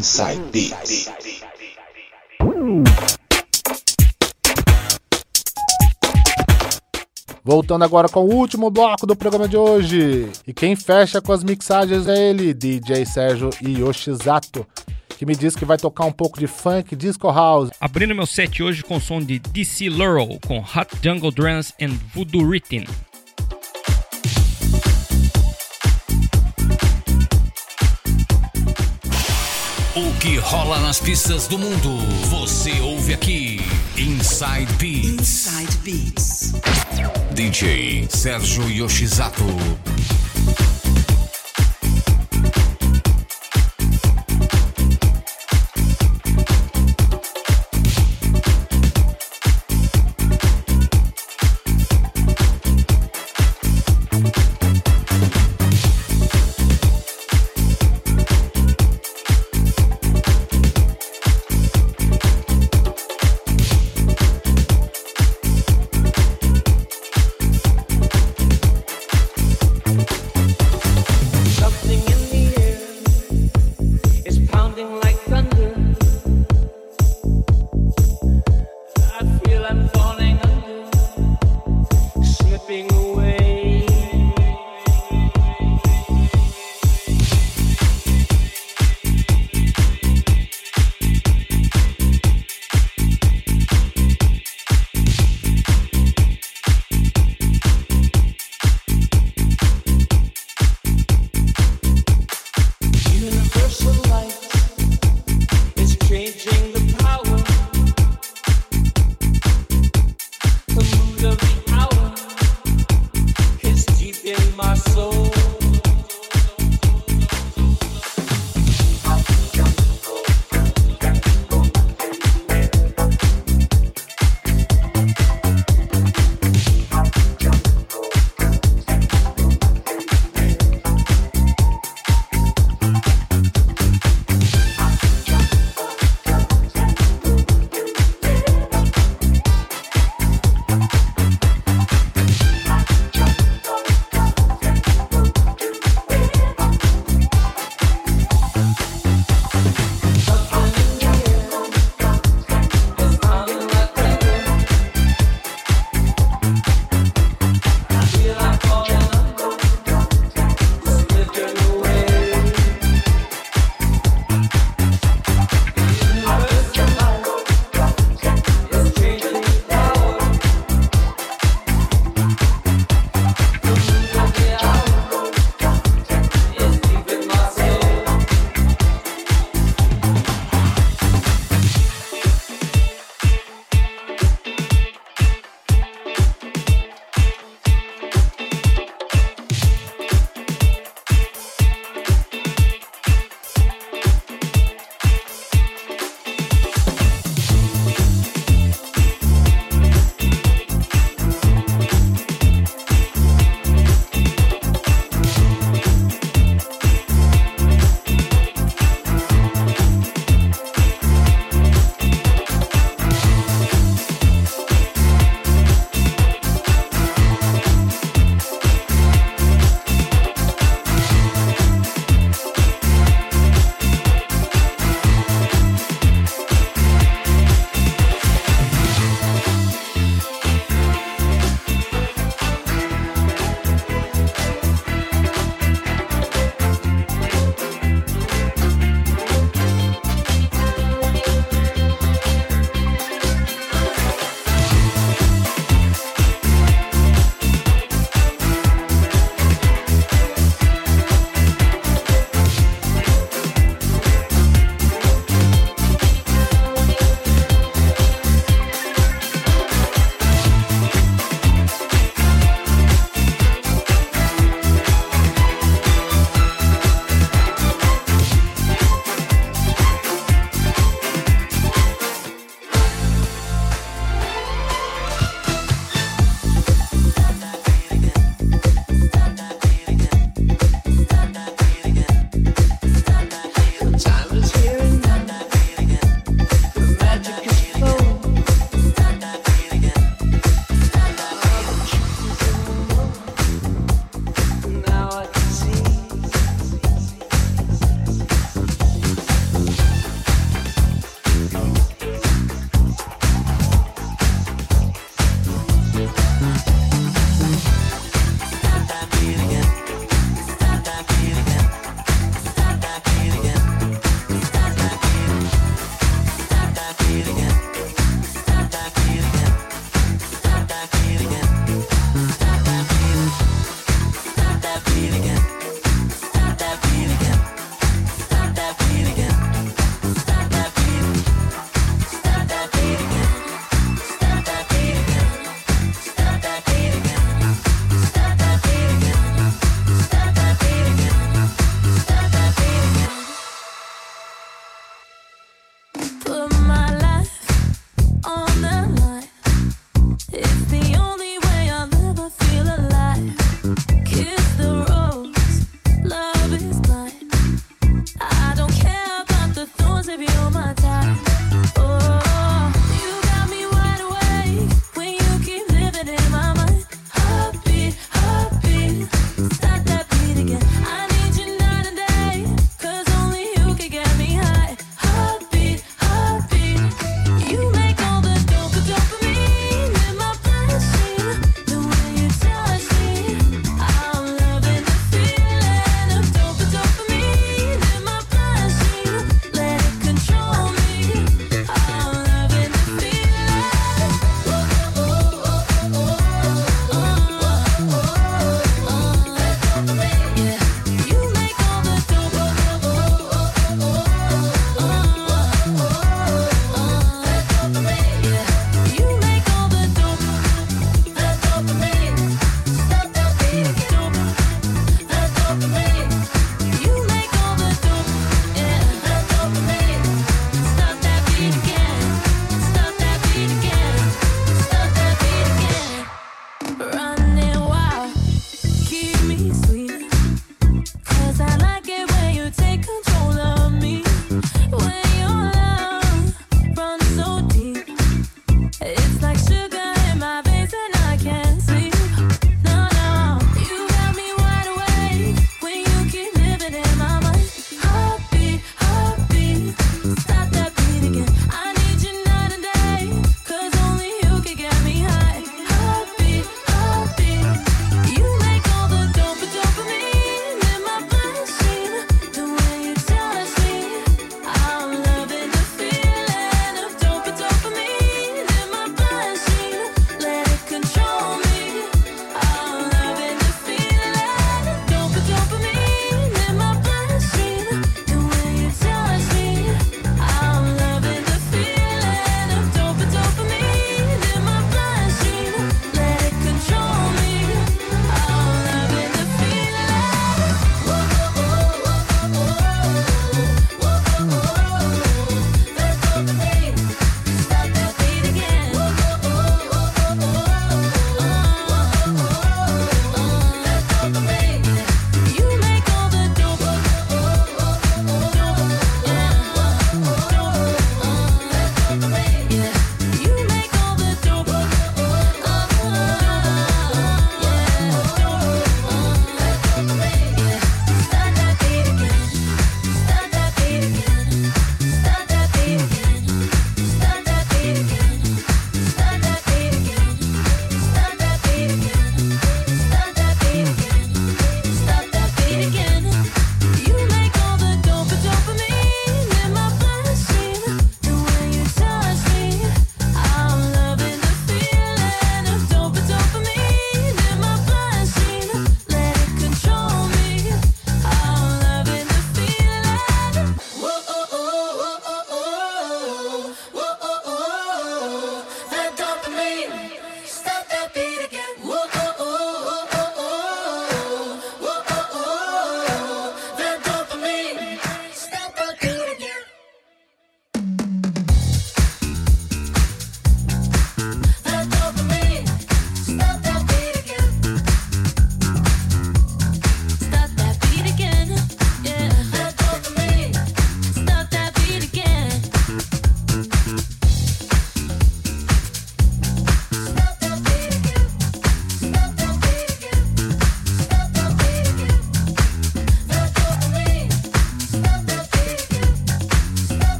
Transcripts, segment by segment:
Inside Beats. Voltando agora com o último bloco do programa de hoje. E quem fecha com as mixagens é ele, DJ Sérgio Yoshizato, que me diz que vai tocar um pouco de funk disco house. Abrindo meu set hoje com o som de DC Laurel com Hot Jungle Drums and Voodoo Rhythm. O que rola nas pistas do mundo, você ouve aqui. Inside Beats. Inside Beats. DJ Sérgio Yoshizato.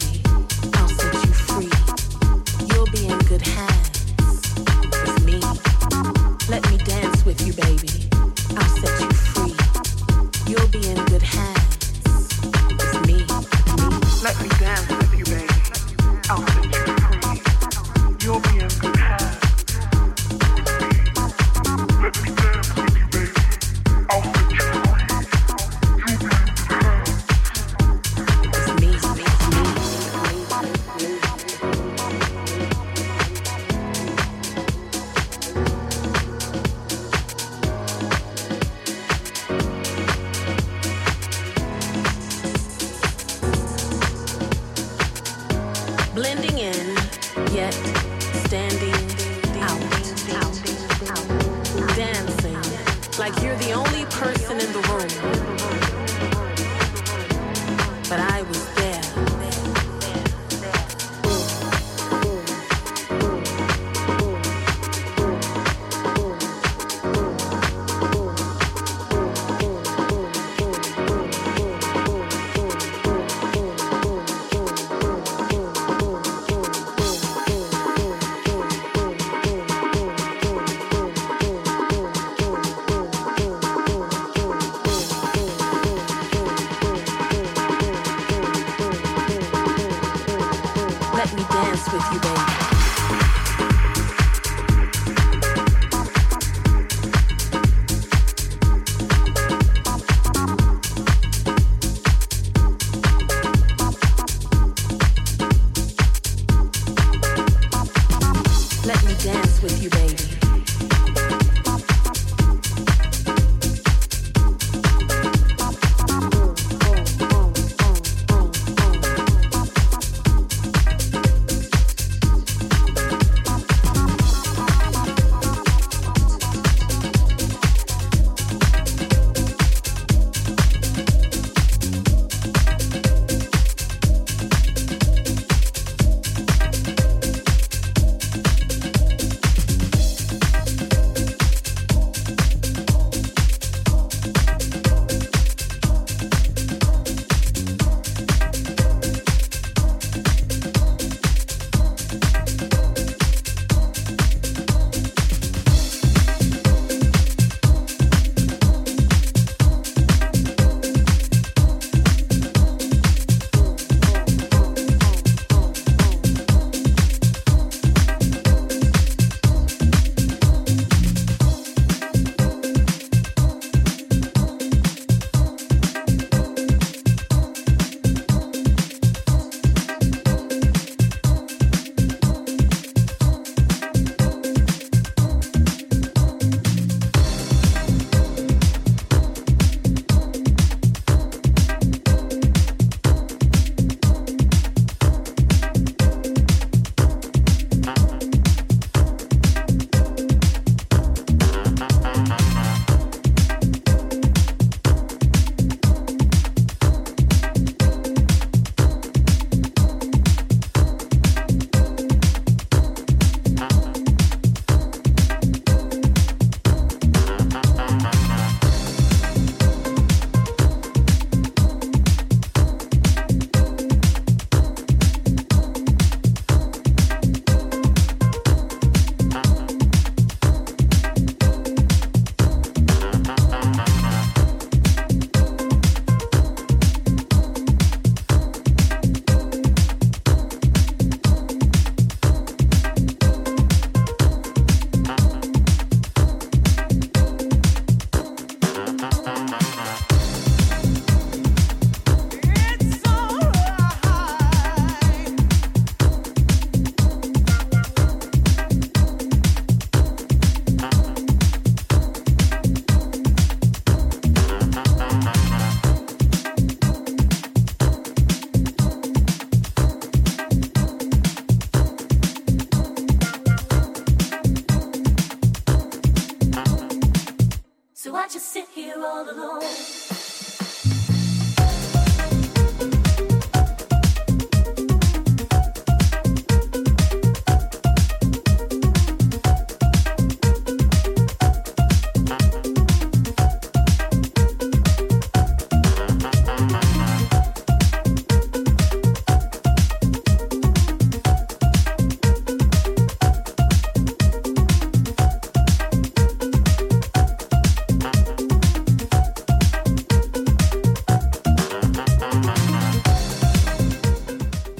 baby.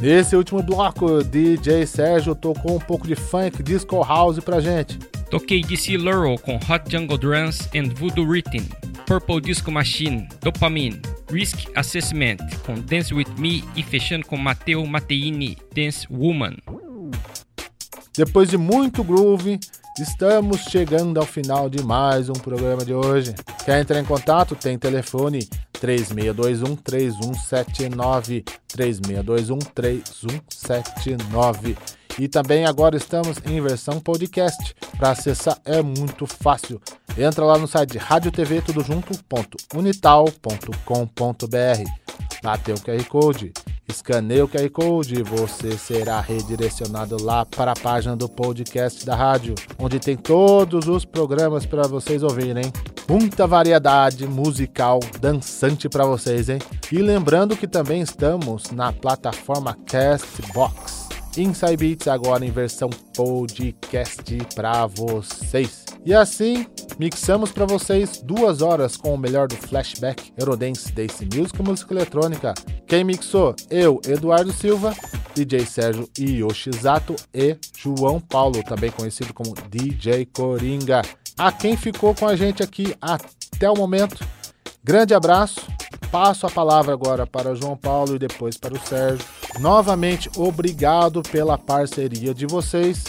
Nesse último bloco, DJ Sérgio tocou um pouco de funk disco house pra gente. Toquei DC Laurel com Hot Jungle Drums and Voodoo Written, Purple Disco Machine, Dopamine, Risk Assessment com Dance With Me e fechando com Matteo Matteini, Dance Woman. Depois de muito groove, estamos chegando ao final de mais um programa de hoje. Quer entrar em contato? Tem telefone 3621 3179 3621 3179 e também agora estamos em versão podcast. Para acessar é muito fácil. Entra lá no site radiotv tudo junto.unital.com.br. Lá tem o QR Code. Escaneie o QR Code e você será redirecionado lá para a página do podcast da rádio, onde tem todos os programas para vocês ouvirem. Muita variedade musical dançante para vocês, hein? E lembrando que também estamos na plataforma Castbox. Inside Beats agora em versão podcast para vocês. E assim, mixamos para vocês duas horas com o melhor do flashback, Eurodance, Dance Music e música eletrônica. Quem mixou? Eu, Eduardo Silva, DJ Sérgio Yoshizato e João Paulo, também conhecido como DJ Coringa. A quem ficou com a gente aqui até o momento, grande abraço. Passo a palavra agora para João Paulo e depois para o Sérgio. Novamente, obrigado pela parceria de vocês.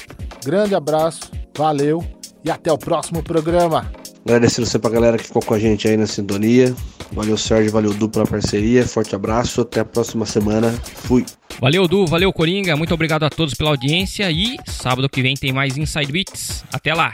Grande abraço, valeu e até o próximo programa. Agradecendo sempre a galera que ficou com a gente aí na sintonia. Valeu, Sérgio, valeu, Du, pela parceria. Forte abraço, até a próxima semana. Fui. Valeu, Du, valeu, Coringa. Muito obrigado a todos pela audiência e sábado que vem tem mais Inside Beats. Até lá!